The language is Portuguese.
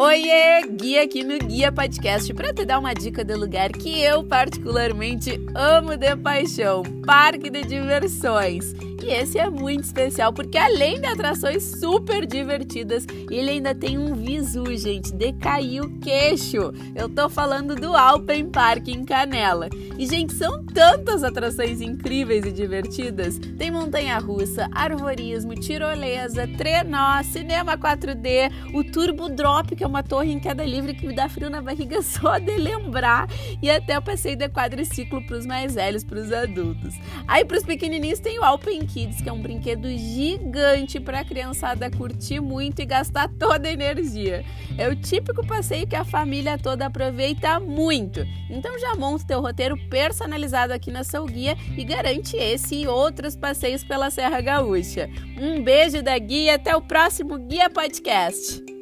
Oiê, guia aqui no Guia Podcast para te dar uma dica do lugar que eu particularmente amo de paixão, Parque de Diversões. E esse é muito especial porque além de atrações super divertidas, ele ainda tem um visu, gente, de cair o queixo. Eu tô falando do Alpen Park em Canela. E gente, são tantas atrações incríveis e divertidas. Tem montanha-russa, arvorismo, tirolesa, trenó, cinema 4D, o Turbo Drop, que é uma torre em queda livre que me dá frio na barriga só de lembrar, e até o passeio de quadriciclo para os mais velhos, para os adultos. Aí para os pequenininhos tem o Alpen Kids, que é um brinquedo gigante para a criançada curtir muito e gastar toda a energia. É o típico passeio que a família toda aproveita muito. Então já monta teu roteiro personalizado aqui na seu guia e garante esse e outros passeios pela Serra Gaúcha. Um beijo da guia, até o próximo Guia Podcast.